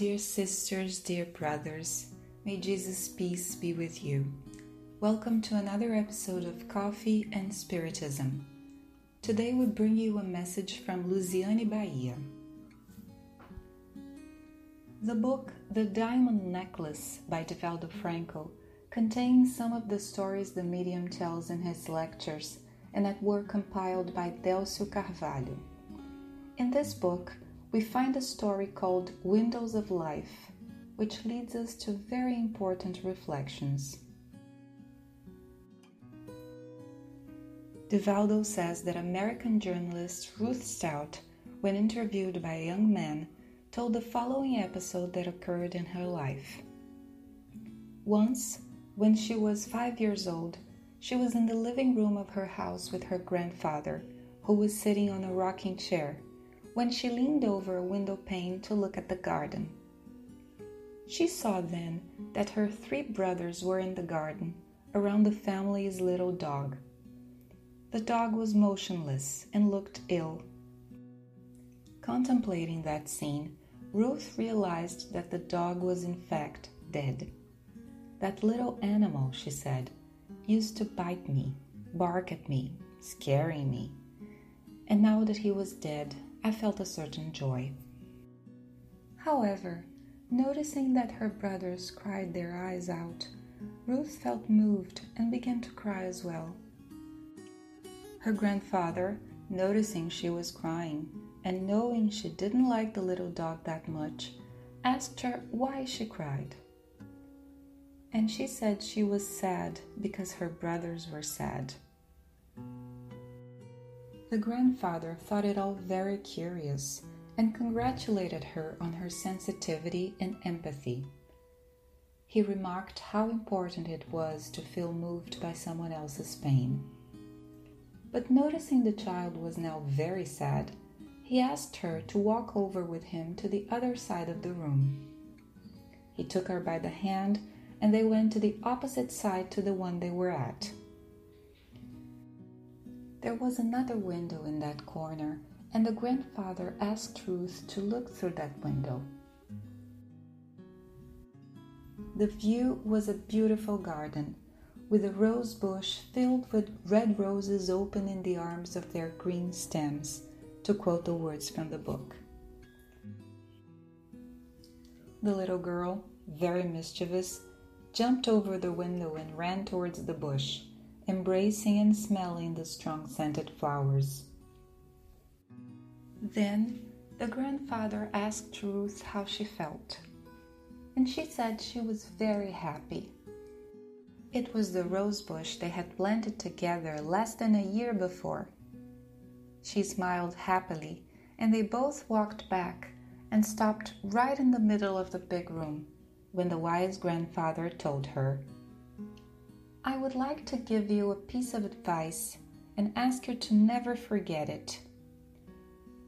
Dear sisters, dear brothers, may Jesus' peace be with you. Welcome to another episode of Coffee and Spiritism. Today we bring you a message from Luziane Bahia. The book The Diamond Necklace by Divaldo Franco contains some of the stories the medium tells in his lectures and that were compiled by Delcio Carvalho. In this book, we find a story called Windows of Life, which leads us to very important reflections. Divaldo says that American journalist Ruth Stout, when interviewed by a young man, told the following episode that occurred in her life. Once, when she was five years old, she was in the living room of her house with her grandfather, who was sitting on a rocking chair when she leaned over a window pane to look at the garden. She saw then that her three brothers were in the garden around the family's little dog. The dog was motionless and looked ill. Contemplating that scene, Ruth realized that the dog was in fact dead. That little animal, she said, used to bite me, bark at me, scaring me. And now that he was dead, I felt a certain joy. However, noticing that her brothers cried their eyes out, Ruth felt moved and began to cry as well. Her grandfather, noticing she was crying and knowing she didn't like the little dog that much, asked her why she cried. And she said she was sad because her brothers were sad. The grandfather thought it all very curious and congratulated her on her sensitivity and empathy. He remarked how important it was to feel moved by someone else's pain. But noticing the child was now very sad, he asked her to walk over with him to the other side of the room. He took her by the hand and they went to the opposite side to the one they were at. There was another window in that corner, and the grandfather asked Ruth to look through that window. The view was a beautiful garden, with a rose bush filled with red roses open in the arms of their green stems, to quote the words from the book. The little girl, very mischievous, jumped over the window and ran towards the bush embracing and smelling the strong scented flowers. Then the grandfather asked Ruth how she felt, and she said she was very happy. It was the rose bush they had planted together less than a year before. She smiled happily, and they both walked back and stopped right in the middle of the big room when the wise grandfather told her I would like to give you a piece of advice and ask you to never forget it.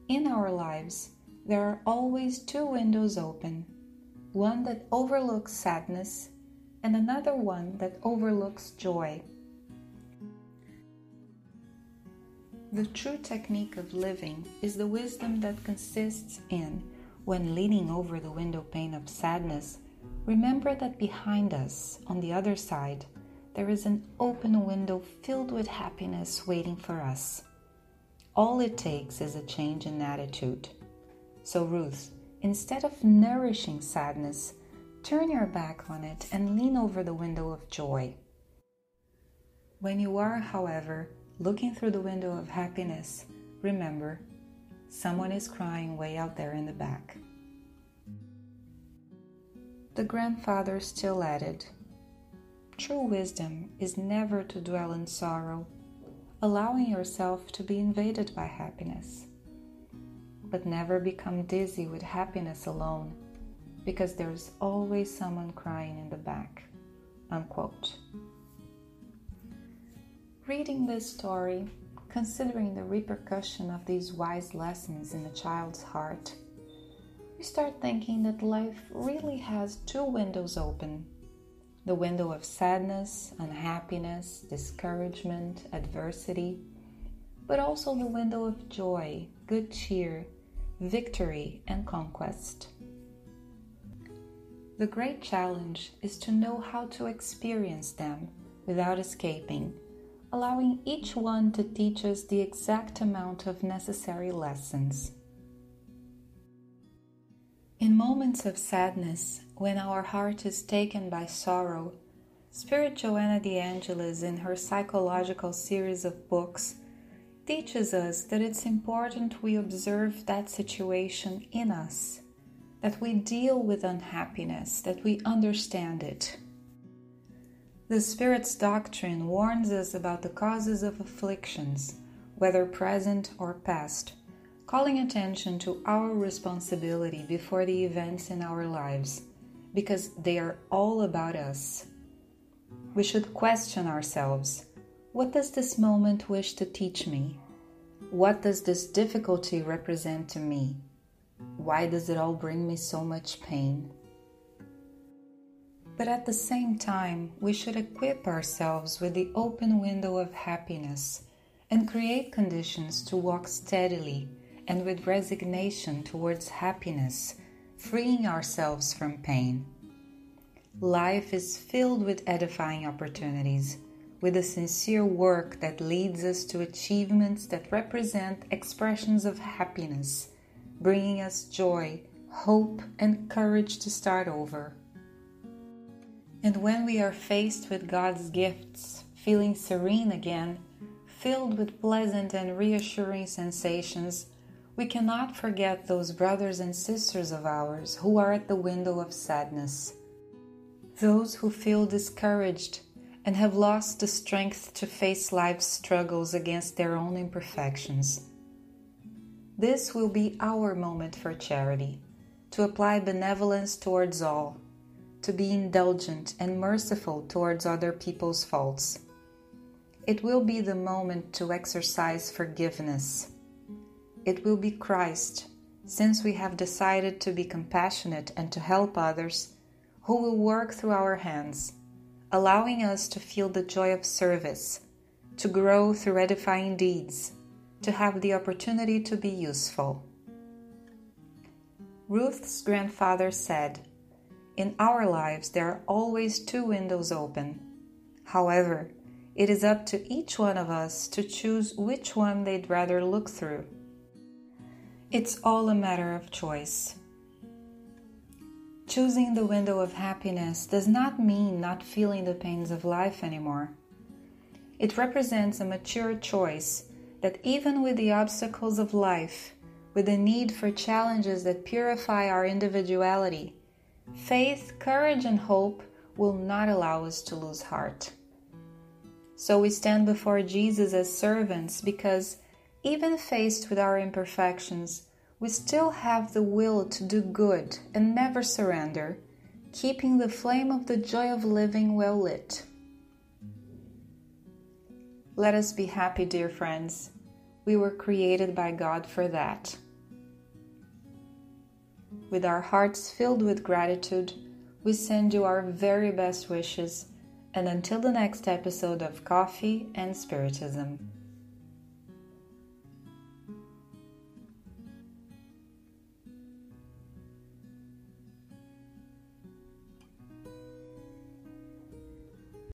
In our lives, there are always two windows open one that overlooks sadness and another one that overlooks joy. The true technique of living is the wisdom that consists in, when leaning over the window pane of sadness, remember that behind us, on the other side, there is an open window filled with happiness waiting for us. All it takes is a change in attitude. So, Ruth, instead of nourishing sadness, turn your back on it and lean over the window of joy. When you are, however, looking through the window of happiness, remember, someone is crying way out there in the back. The grandfather still added, True wisdom is never to dwell in sorrow, allowing yourself to be invaded by happiness. But never become dizzy with happiness alone, because there's always someone crying in the back. Unquote. Reading this story, considering the repercussion of these wise lessons in a child's heart, we start thinking that life really has two windows open the window of sadness, unhappiness, discouragement, adversity, but also the window of joy, good cheer, victory, and conquest. The great challenge is to know how to experience them without escaping, allowing each one to teach us the exact amount of necessary lessons. In moments of sadness, when our heart is taken by sorrow, Spirit Joanna de Angelis, in her psychological series of books, teaches us that it's important we observe that situation in us, that we deal with unhappiness, that we understand it. The Spirit's doctrine warns us about the causes of afflictions, whether present or past calling attention to our responsibility before the events in our lives, because they are all about us. We should question ourselves what does this moment wish to teach me? What does this difficulty represent to me? Why does it all bring me so much pain? But at the same time, we should equip ourselves with the open window of happiness and create conditions to walk steadily and with resignation towards happiness, freeing ourselves from pain. Life is filled with edifying opportunities, with a sincere work that leads us to achievements that represent expressions of happiness, bringing us joy, hope, and courage to start over. And when we are faced with God's gifts, feeling serene again, filled with pleasant and reassuring sensations, we cannot forget those brothers and sisters of ours who are at the window of sadness. Those who feel discouraged and have lost the strength to face life's struggles against their own imperfections. This will be our moment for charity, to apply benevolence towards all, to be indulgent and merciful towards other people's faults. It will be the moment to exercise forgiveness it will be Christ, since we have decided to be compassionate and to help others, who will work through our hands, allowing us to feel the joy of service, to grow through edifying deeds, to have the opportunity to be useful. Ruth's grandfather said, In our lives there are always two windows open. However, it is up to each one of us to choose which one they'd rather look through. It's all a matter of choice. Choosing the window of happiness does not mean not feeling the pains of life anymore. It represents a mature choice that even with the obstacles of life, with the need for challenges that purify our individuality, faith, courage, and hope will not allow us to lose heart. So we stand before Jesus as servants because even faced with our imperfections, we still have the will to do good and never surrender, keeping the flame of the joy of living well lit. Let us be happy, dear friends. We were created by God for that. With our hearts filled with gratitude, we send you our very best wishes, and until the next episode of Coffee and Spiritism.